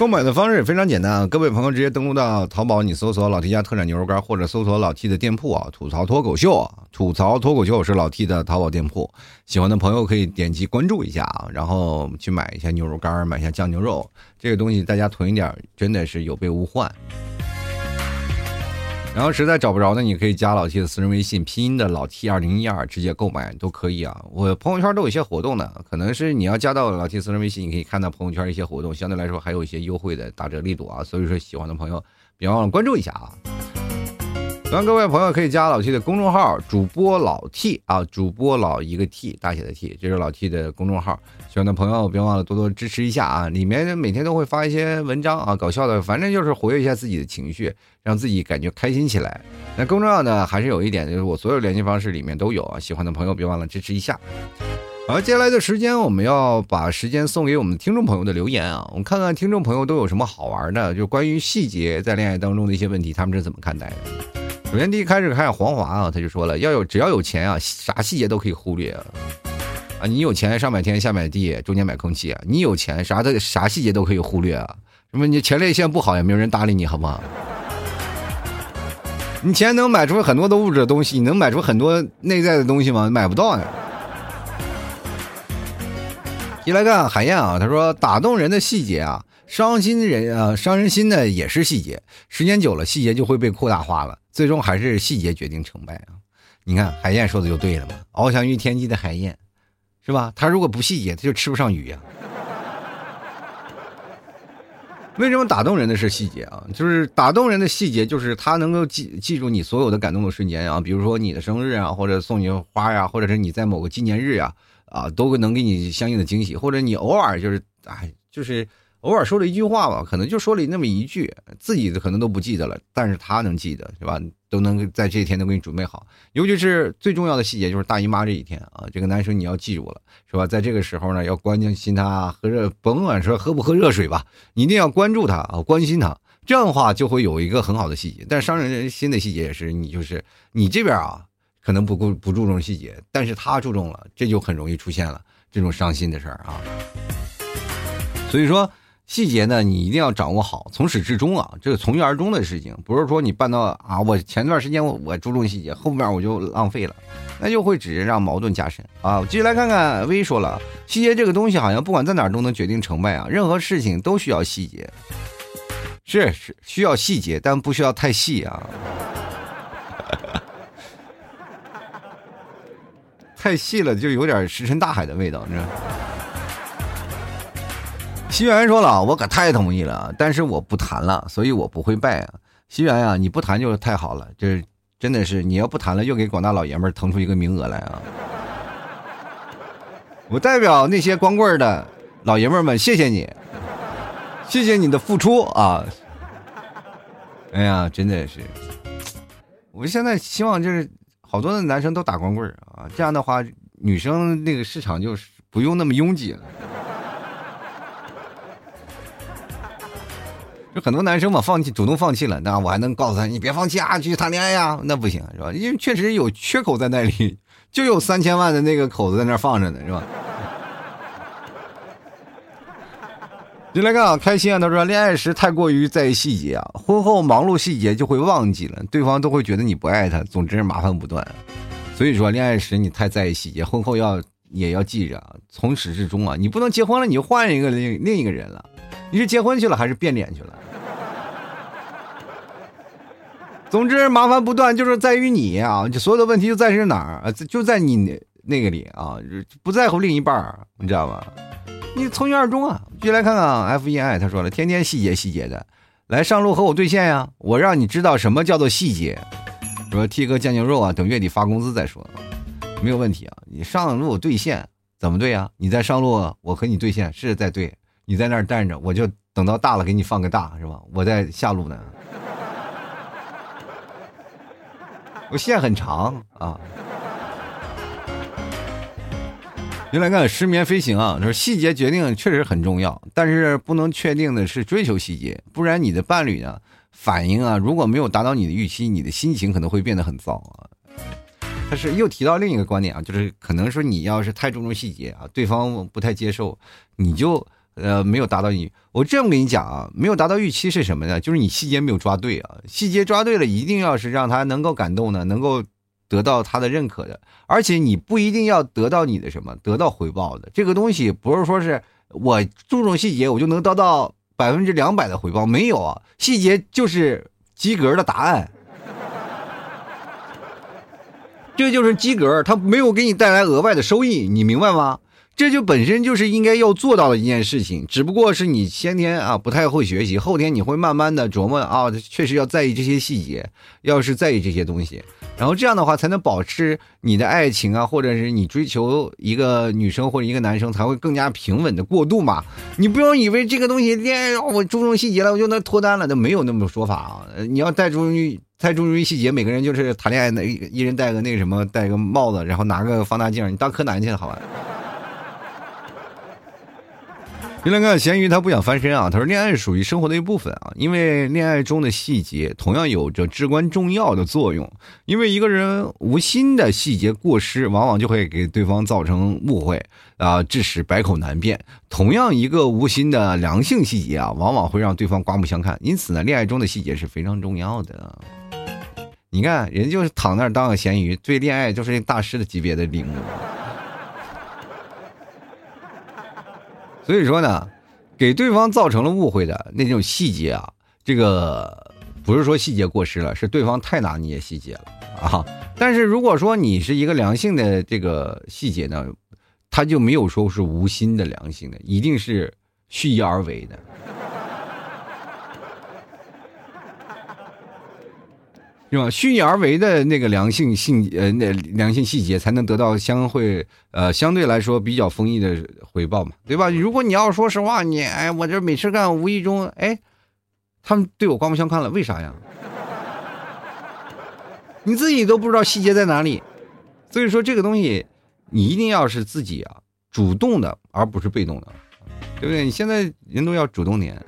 购买的方式也非常简单啊，各位朋友直接登录到淘宝，你搜索老 T 家特产牛肉干，或者搜索老 T 的店铺啊，吐槽脱口秀，吐槽脱口秀是老 T 的淘宝店铺，喜欢的朋友可以点击关注一下啊，然后去买一下牛肉干，买一下酱牛肉，这个东西大家囤一点，真的是有备无患。然后实在找不着呢，你可以加老 T 的私人微信，拼音的老 T 二零一二，直接购买都可以啊。我朋友圈都有一些活动的，可能是你要加到老 T 私人微信，你可以看到朋友圈一些活动，相对来说还有一些优惠的打折力度啊。所以说喜欢的朋友别忘了关注一下啊。希望各位朋友可以加老 T 的公众号，主播老 T 啊，主播老一个 T 大写的 T，这是老 T 的公众号。喜欢的朋友别忘了多多支持一下啊！里面每天都会发一些文章啊，搞笑的，反正就是活跃一下自己的情绪，让自己感觉开心起来。那更重要的还是有一点，就是我所有联系方式里面都有啊。喜欢的朋友别忘了支持一下。好，接下来的时间我们要把时间送给我们听众朋友的留言啊，我们看看听众朋友都有什么好玩的，就关于细节在恋爱当中的一些问题，他们是怎么看待的？首先第一开始看黄华啊，他就说了，要有只要有钱啊，啥细节都可以忽略啊。啊，你有钱上买天下买地，中间买空气啊！你有钱啥的啥细节都可以忽略啊！什么你前列腺不好也没有人搭理你，好不好？你钱能买出很多的物质的东西，你能买出很多内在的东西吗？买不到呀！一来看海燕啊，他说打动人的细节啊，伤心人啊，伤人心的也是细节，时间久了细节就会被扩大化了，最终还是细节决定成败啊！你看海燕说的就对了嘛，翱翔于天际的海燕。是吧？他如果不细节，他就吃不上鱼呀。为什么打动人的是细节啊？就是打动人的细节，就是他能够记记住你所有的感动的瞬间啊，比如说你的生日啊，或者送你花呀，或者是你在某个纪念日呀，啊，都能给你相应的惊喜，或者你偶尔就是哎，就是偶尔说了一句话吧，可能就说了那么一句，自己可能都不记得了，但是他能记得，是吧？都能在这一天都给你准备好，尤其是最重要的细节就是大姨妈这一天啊，这个男生你要记住了，是吧？在这个时候呢，要关心他喝热，甭管说喝不喝热水吧，你一定要关注他啊，关心他，这样的话就会有一个很好的细节。但伤人心的细节也是你就是你这边啊，可能不够不注重细节，但是他注重了，这就很容易出现了这种伤心的事儿啊。所以说。细节呢，你一定要掌握好，从始至终啊，这个从一而终的事情，不是说你办到啊，我前段时间我我注重细节，后面我就浪费了，那就会只是让矛盾加深啊。继续来看看，微说了，细节这个东西好像不管在哪儿都能决定成败啊，任何事情都需要细节，是是需要细节，但不需要太细啊，太细了就有点石沉大海的味道，你知道。西元说了，我可太同意了，但是我不谈了，所以我不会拜啊。西元呀，你不谈就太好了，这真的是你要不谈了，又给广大老爷们腾出一个名额来啊！我代表那些光棍的老爷们们，谢谢你，谢谢你的付出啊！哎呀，真的是，我现在希望就是好多的男生都打光棍啊，这样的话，女生那个市场就是不用那么拥挤了。很多男生嘛，放弃主动放弃了，那我还能告诉他，你别放弃啊，继续谈恋爱呀，那不行是吧？因为确实有缺口在那里，就有三千万的那个口子在那放着呢，是吧？就来看啊，开心啊！他说，恋爱时太过于在意细节啊，婚后忙碌细节就会忘记了，对方都会觉得你不爱他，总之麻烦不断。所以说，恋爱时你太在意细节，婚后要也要记着，从始至终啊，你不能结婚了你就换一个另另一个人了。你是结婚去了还是变脸去了？总之麻烦不断，就是在于你啊！就所有的问题就在是哪儿啊？就在你那个里啊！不在乎另一半你知道吗？你从一而终啊！就来看看 F E I，他说了，天天细节细节的，来上路和我对线呀！我让你知道什么叫做细节。说 T 哥酱牛肉啊，等月底发工资再说，没有问题啊！你上路对线怎么对啊？你在上路，我和你对线是在对。你在那儿站着，我就等到大了给你放个大，是吧？我在下路呢，我线很长啊。原来看失眠飞行啊，说细节决定确实很重要，但是不能确定的是追求细节，不然你的伴侣呢反应啊，如果没有达到你的预期，你的心情可能会变得很糟啊。他是又提到另一个观点啊，就是可能说你要是太注重细节啊，对方不太接受，你就。呃，没有达到你，我这么跟你讲啊，没有达到预期是什么呢？就是你细节没有抓对啊，细节抓对了，一定要是让他能够感动的，能够得到他的认可的，而且你不一定要得到你的什么，得到回报的。这个东西不是说是我注重细节，我就能得到百分之两百的回报，没有啊，细节就是及格的答案，这就是及格，他没有给你带来额外的收益，你明白吗？这就本身就是应该要做到的一件事情，只不过是你先天啊不太会学习，后天你会慢慢的琢磨啊，确实要在意这些细节，要是在意这些东西，然后这样的话才能保持你的爱情啊，或者是你追求一个女生或者一个男生才会更加平稳的过渡嘛。你不要以为这个东西恋爱我注重细节了，我就能脱单了，那没有那么说法啊。你要太注重于太注重于细节，每个人就是谈恋爱那一人戴个那什么戴个帽子，然后拿个放大镜，你当柯南去了好吧？原来看咸鱼，他不想翻身啊。他说：“恋爱属于生活的一部分啊，因为恋爱中的细节同样有着至关重要的作用。因为一个人无心的细节过失，往往就会给对方造成误会啊，致使百口难辩。同样，一个无心的良性细节啊，往往会让对方刮目相看。因此呢，恋爱中的细节是非常重要的。你看，人就是躺那儿当个咸鱼，对恋爱就是大师的级别的领悟。”所以说呢，给对方造成了误会的那种细节啊，这个不是说细节过失了，是对方太拿捏细节了啊。但是如果说你是一个良性的这个细节呢，他就没有说是无心的良性的，一定是蓄意而为的。是吧？虚拟而为的那个良性性呃，那良性细节才能得到相会呃相对来说比较丰益的回报嘛，对吧？如果你要说实话，你哎，我这没事干，无意中哎，他们对我刮目相看了，为啥呀？你自己都不知道细节在哪里，所以说这个东西你一定要是自己啊主动的，而不是被动的，对不对？你现在人都要主动点。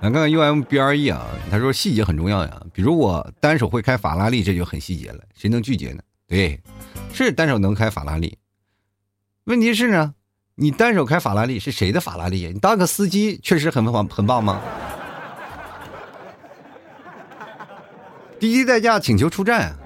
来看看 U M B R E 啊，他说细节很重要呀。比如我单手会开法拉利，这就很细节了，谁能拒绝呢？对，是单手能开法拉利。问题是呢，你单手开法拉利是谁的法拉利？你当个司机确实很棒，很棒吗？滴滴代驾请求出战。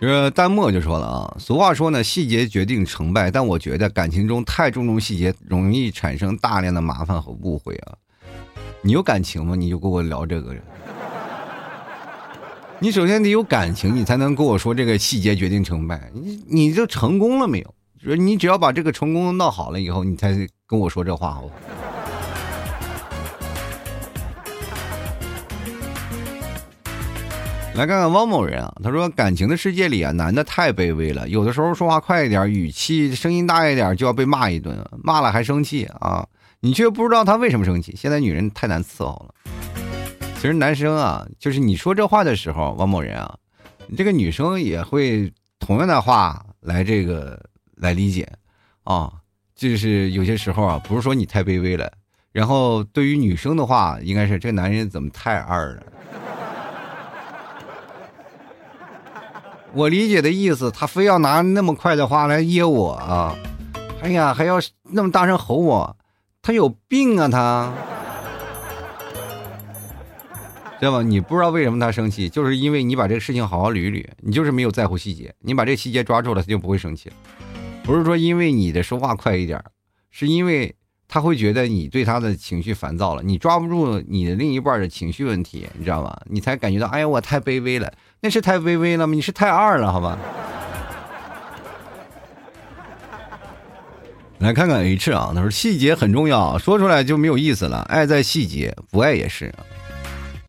这个弹幕就说了啊，俗话说呢，细节决定成败。但我觉得感情中太注重细节，容易产生大量的麻烦和误会啊。你有感情吗？你就跟我聊这个人。你首先得有感情，你才能跟我说这个细节决定成败。你你就成功了没有？就是你只要把这个成功闹好了以后，你才跟我说这话好。来看看汪某人啊，他说感情的世界里啊，男的太卑微了，有的时候说话快一点，语气声音大一点，就要被骂一顿，骂了还生气啊，你却不知道他为什么生气。现在女人太难伺候了。其实男生啊，就是你说这话的时候，汪某人啊，这个女生也会同样的话来这个来理解啊，就是有些时候啊，不是说你太卑微了，然后对于女生的话，应该是这个男人怎么太二了。我理解的意思，他非要拿那么快的话来噎我啊！哎呀，还要那么大声吼我，他有病啊！他知道吗？你不知道为什么他生气，就是因为你把这个事情好好捋捋，你就是没有在乎细节。你把这个细节抓住了，他就不会生气。不是说因为你的说话快一点，是因为他会觉得你对他的情绪烦躁了，你抓不住你的另一半的情绪问题，你知道吗？你才感觉到，哎呀，我太卑微了。那是太卑微了吗？你是太二了，好吧。来看看 H 啊，他说细节很重要，说出来就没有意思了。爱在细节，不爱也是。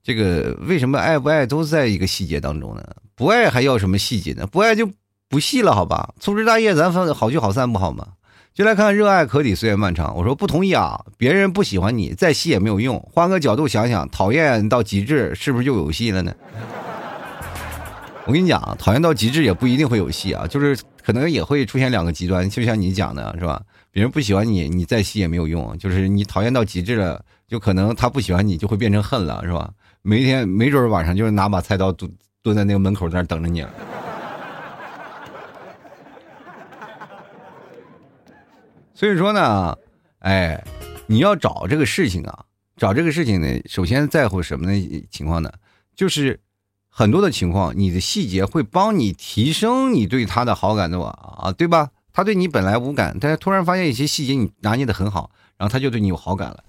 这个为什么爱不爱都在一个细节当中呢？不爱还要什么细节呢？不爱就不细了，好吧。粗枝大叶，咱分好聚好散不好吗？就来看热爱可抵岁月漫长。我说不同意啊，别人不喜欢你，再细也没有用。换个角度想想，讨厌到极致，是不是就有戏了呢？我跟你讲，讨厌到极致也不一定会有戏啊，就是可能也会出现两个极端，就像你讲的是吧？别人不喜欢你，你再戏也没有用，就是你讨厌到极致了，就可能他不喜欢你，就会变成恨了，是吧？每天没准晚上就是拿把菜刀蹲蹲在那个门口在那等着你了。所以说呢，哎，你要找这个事情啊，找这个事情呢，首先在乎什么呢？情况呢？就是。很多的情况，你的细节会帮你提升你对他的好感度啊，对吧？他对你本来无感，但是突然发现一些细节你拿捏的很好，然后他就对你有好感了。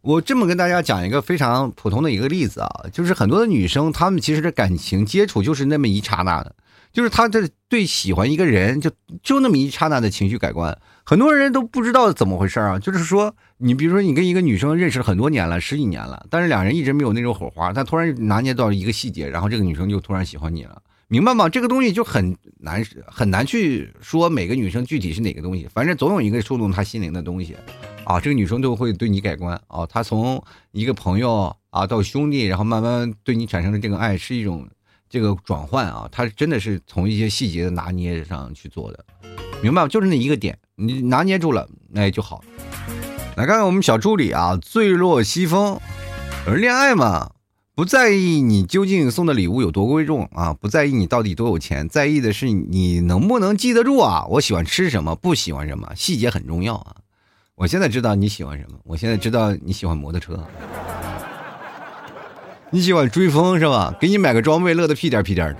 我这么跟大家讲一个非常普通的一个例子啊，就是很多的女生，她们其实的感情接触就是那么一刹那的。就是她这对喜欢一个人，就就那么一刹那的情绪改观，很多人都不知道怎么回事啊。就是说，你比如说，你跟一个女生认识很多年了，十几年了，但是两人一直没有那种火花，但突然拿捏到一个细节，然后这个女生就突然喜欢你了，明白吗？这个东西就很难很难去说每个女生具体是哪个东西，反正总有一个触动她心灵的东西，啊，这个女生都会对你改观啊。她从一个朋友啊到兄弟，然后慢慢对你产生的这个爱是一种。这个转换啊，他真的是从一些细节的拿捏上去做的，明白吗？就是那一个点，你拿捏住了，那就好。来看看我们小助理啊，坠落西风。而恋爱嘛，不在意你究竟送的礼物有多贵重啊，不在意你到底多有钱，在意的是你能不能记得住啊。我喜欢吃什么，不喜欢什么，细节很重要啊。我现在知道你喜欢什么，我现在知道你喜欢摩托车。你喜欢追风是吧？给你买个装备，乐得屁颠屁颠的。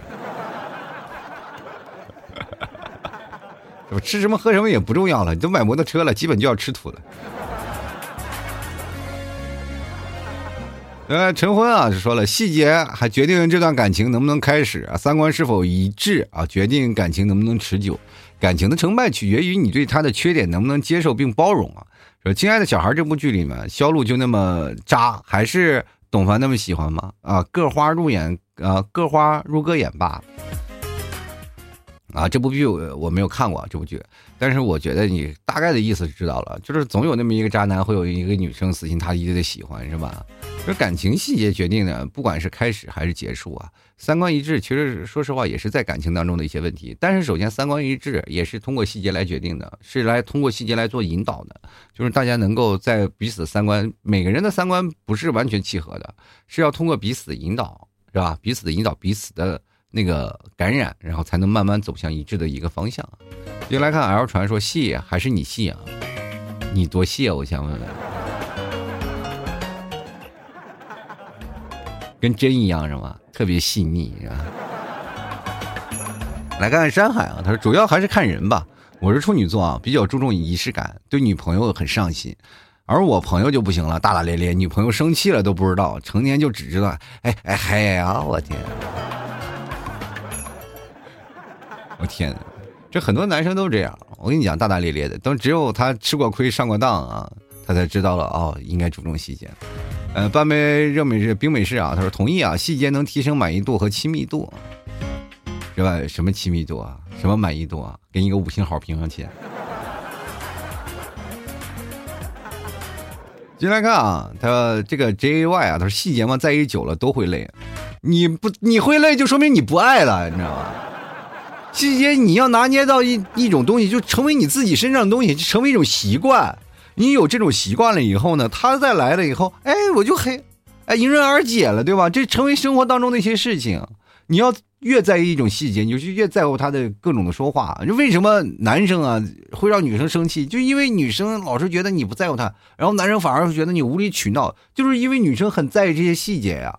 吃什么喝什么也不重要了，你都买摩托车了，基本就要吃土了。呃，陈婚啊就说了，细节还决定这段感情能不能开始啊，三观是否一致啊，决定感情能不能持久。感情的成败取决于你对他的缺点能不能接受并包容啊。说，亲爱的小孩，这部剧里面，肖路就那么渣，还是董凡那么喜欢吗？啊，各花入眼啊，各花入各眼吧。啊，这部剧我我没有看过这部剧，但是我觉得你大概的意思知道了，就是总有那么一个渣男会有一个女生死心塌地的喜欢，是吧？这感情细节决定的，不管是开始还是结束啊，三观一致，其实说实话也是在感情当中的一些问题。但是首先三观一致也是通过细节来决定的，是来通过细节来做引导的，就是大家能够在彼此三观，每个人的三观不是完全契合的，是要通过彼此的引导，是吧？彼此的引导，彼此的。那个感染，然后才能慢慢走向一致的一个方向。接来看 L 传说细还是你细啊？你多细啊？我想问问。跟针一样是吗？特别细腻是吧？来看看山海啊，他说主要还是看人吧。我是处女座啊，比较注重仪式感，对女朋友很上心。而我朋友就不行了，大大咧咧，女朋友生气了都不知道，成天就只知道哎哎嗨呀，我天。我天，这很多男生都这样。我跟你讲，大大咧咧的，都只有他吃过亏、上过当啊，他才知道了哦，应该注重细节。呃，半杯热美式冰美式啊，他说同意啊，细节能提升满意度和亲密度，是吧？什么亲密度啊？什么满意度啊？给你个五星好评啊！亲。进来看啊，他这个 J A Y 啊，他说细节嘛，在一起久了都会累。你不你会累，就说明你不爱了，你知道吗？细节你要拿捏到一一种东西，就成为你自己身上的东西，就成为一种习惯。你有这种习惯了以后呢，他再来了以后，哎，我就嘿，哎，迎刃而解了，对吧？这成为生活当中的一些事情。你要越在意一种细节，你就越在乎他的各种的说话。就为什么男生啊会让女生生气？就因为女生老是觉得你不在乎她，然后男生反而觉得你无理取闹，就是因为女生很在意这些细节呀。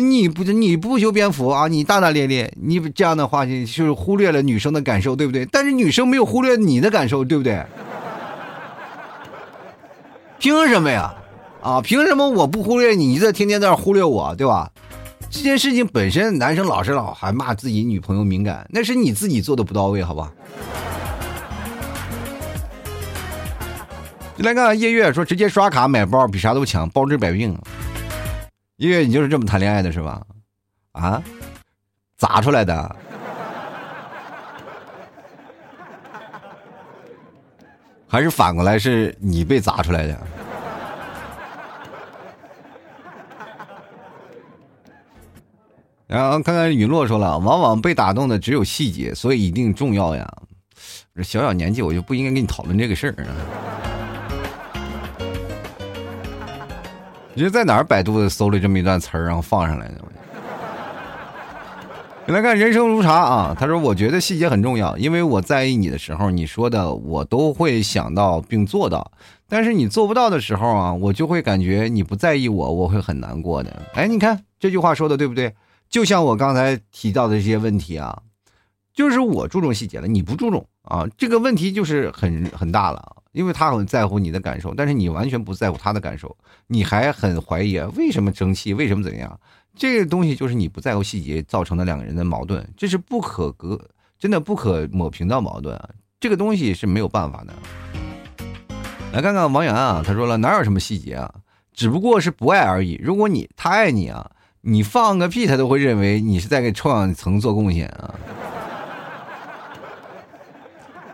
你不你不修边幅啊？你大大咧咧，你这样的话你就是忽略了女生的感受，对不对？但是女生没有忽略你的感受，对不对？凭什么呀？啊，凭什么我不忽略你，你在天天在那忽略我，对吧？这件事情本身，男生老是老还骂自己女朋友敏感，那是你自己做的不到位，好吧？来看夜月说，直接刷卡买包比啥都强，包治百病。因为你就是这么谈恋爱的是吧？啊，砸出来的？还是反过来是你被砸出来的？然后看看雨落说了，往往被打动的只有细节，所以一定重要呀。小小年纪，我就不应该跟你讨论这个事儿啊。你是在哪儿百度搜了这么一段词儿，然后放上来的？你来看人生如茶啊，他说：“我觉得细节很重要，因为我在意你的时候，你说的我都会想到并做到；但是你做不到的时候啊，我就会感觉你不在意我，我会很难过的。”哎，你看这句话说的对不对？就像我刚才提到的这些问题啊，就是我注重细节了，你不注重啊，这个问题就是很很大了。因为他很在乎你的感受，但是你完全不在乎他的感受，你还很怀疑啊为什么生气，为什么怎样？这个东西就是你不在乎细节造成的两个人的矛盾，这是不可隔，真的不可抹平的矛盾啊！这个东西是没有办法的。来看看王阳啊，他说了哪有什么细节啊，只不过是不爱而已。如果你他爱你啊，你放个屁他都会认为你是在给臭氧层做贡献啊。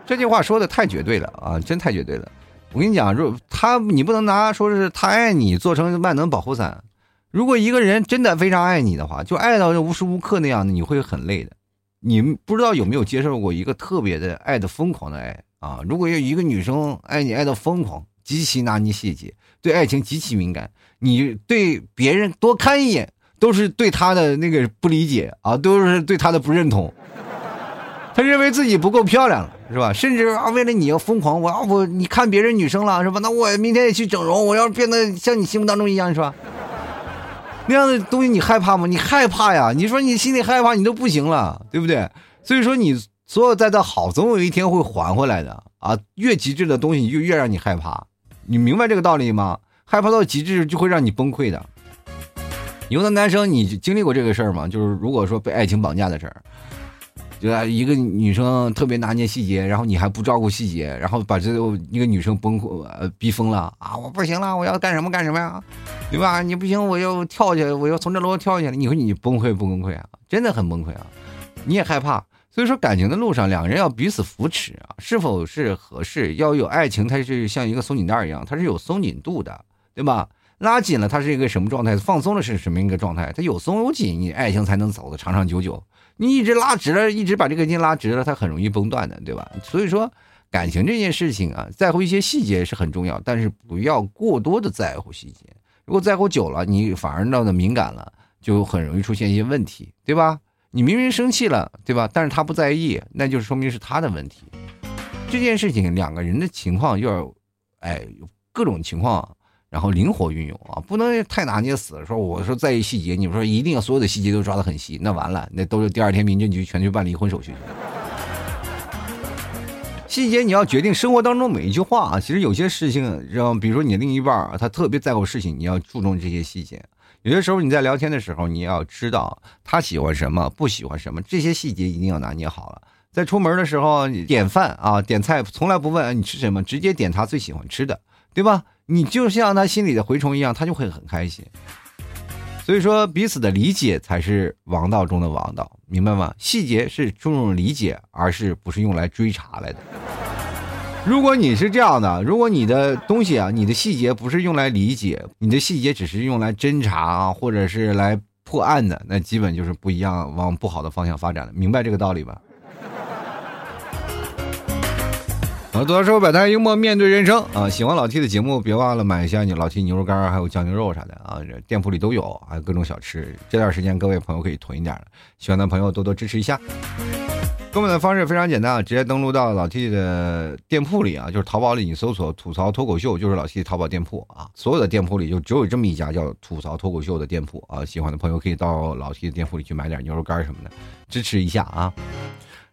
这句话说的太绝对了啊，真太绝对了！我跟你讲，如他你不能拿说是他爱你做成万能保护伞。如果一个人真的非常爱你的话，就爱到无时无刻那样的，你会很累的。你不知道有没有接受过一个特别的爱的疯狂的爱啊？如果有一个女生爱你爱到疯狂，极其拿捏细节，对爱情极其敏感，你对别人多看一眼都是对他的那个不理解啊，都是对他的不认同。他认为自己不够漂亮了。是吧？甚至啊，为了你要疯狂，我我你看别人女生了，是吧？那我明天也去整容，我要变得像你心目当中一样，是吧？那样的东西你害怕吗？你害怕呀！你说你心里害怕，你都不行了，对不对？所以说你所有在的好，总有一天会还回来的啊！越极致的东西就越让你害怕，你明白这个道理吗？害怕到极致就会让你崩溃的。有的男生，你经历过这个事儿吗？就是如果说被爱情绑架的事儿，对吧？一个女生特别拿捏细节，然后你还不照顾细节，然后把这一个女生崩溃呃逼疯了啊！我不行了，我要干什么干什么呀？对吧？你不行，我要跳下去，我要从这楼跳下来。你说你崩溃不崩溃啊？真的很崩溃啊！你也害怕。所以说，感情的路上，两个人要彼此扶持啊，是否是合适？要有爱情，它是像一个松紧带一样，它是有松紧度的，对吧？拉紧了，它是一个什么状态？放松了是什么一个状态？它有松有紧，你爱情才能走得长长久久。你一直拉直了，一直把这个筋拉直了，它很容易崩断的，对吧？所以说，感情这件事情啊，在乎一些细节是很重要，但是不要过多的在乎细节。如果在乎久了，你反而闹得敏感了，就很容易出现一些问题，对吧？你明明生气了，对吧？但是他不在意，那就说明是他的问题。这件事情两个人的情况要，哎，各种情况，然后灵活运用啊，不能太拿捏死。说我说在意细节，你们说一定要所有的细节都抓得很细，那完了，那都是第二天民政局全去办离婚手续去了。细节你要决定生活当中每一句话啊，其实有些事情，让比如说你另一半，他特别在乎事情，你要注重这些细节。有些时候你在聊天的时候，你要知道他喜欢什么，不喜欢什么，这些细节一定要拿捏好了。在出门的时候你点饭啊，点菜从来不问你吃什么，直接点他最喜欢吃的，对吧？你就像他心里的蛔虫一样，他就会很开心。所以说，彼此的理解才是王道中的王道，明白吗？细节是注重理解，而是不是用来追查来的。如果你是这样的，如果你的东西啊，你的细节不是用来理解，你的细节只是用来侦查啊，或者是来破案的，那基本就是不一样，往不好的方向发展了。明白这个道理吧？好，多说摆摊幽默面对人生啊！喜欢老 T 的节目，别忘了买一下你老 T 牛肉干，还有酱牛肉啥的啊！这店铺里都有，还有各种小吃。这段时间各位朋友可以囤一点，喜欢的朋友多多支持一下。购买的方式非常简单啊，直接登录到老 T 的店铺里啊，就是淘宝里你搜索“吐槽脱口秀”，就是老 T 淘宝店铺啊。所有的店铺里就只有这么一家叫“吐槽脱口秀”的店铺啊。喜欢的朋友可以到老 T 的店铺里去买点牛肉干什么的，支持一下啊。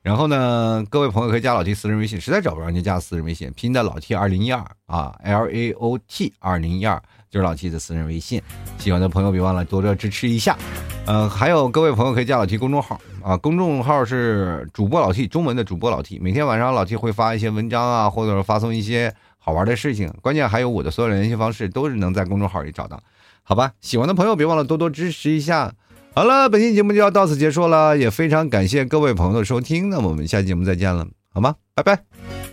然后呢，各位朋友可以加老 T 私人微信，实在找不着就加私人微信，拼的老 T 二零一二啊，L A O T 二零一二。就是老 T 的私人微信，喜欢的朋友别忘了多多支持一下。呃，还有各位朋友可以加老 T 公众号啊，公众号是主播老 T，中文的主播老 T。每天晚上老 T 会发一些文章啊，或者是发送一些好玩的事情。关键还有我的所有联系方式都是能在公众号里找到，好吧？喜欢的朋友别忘了多多支持一下。好了，本期节目就要到此结束了，也非常感谢各位朋友的收听。那么我们下期节目再见了，好吗？拜拜。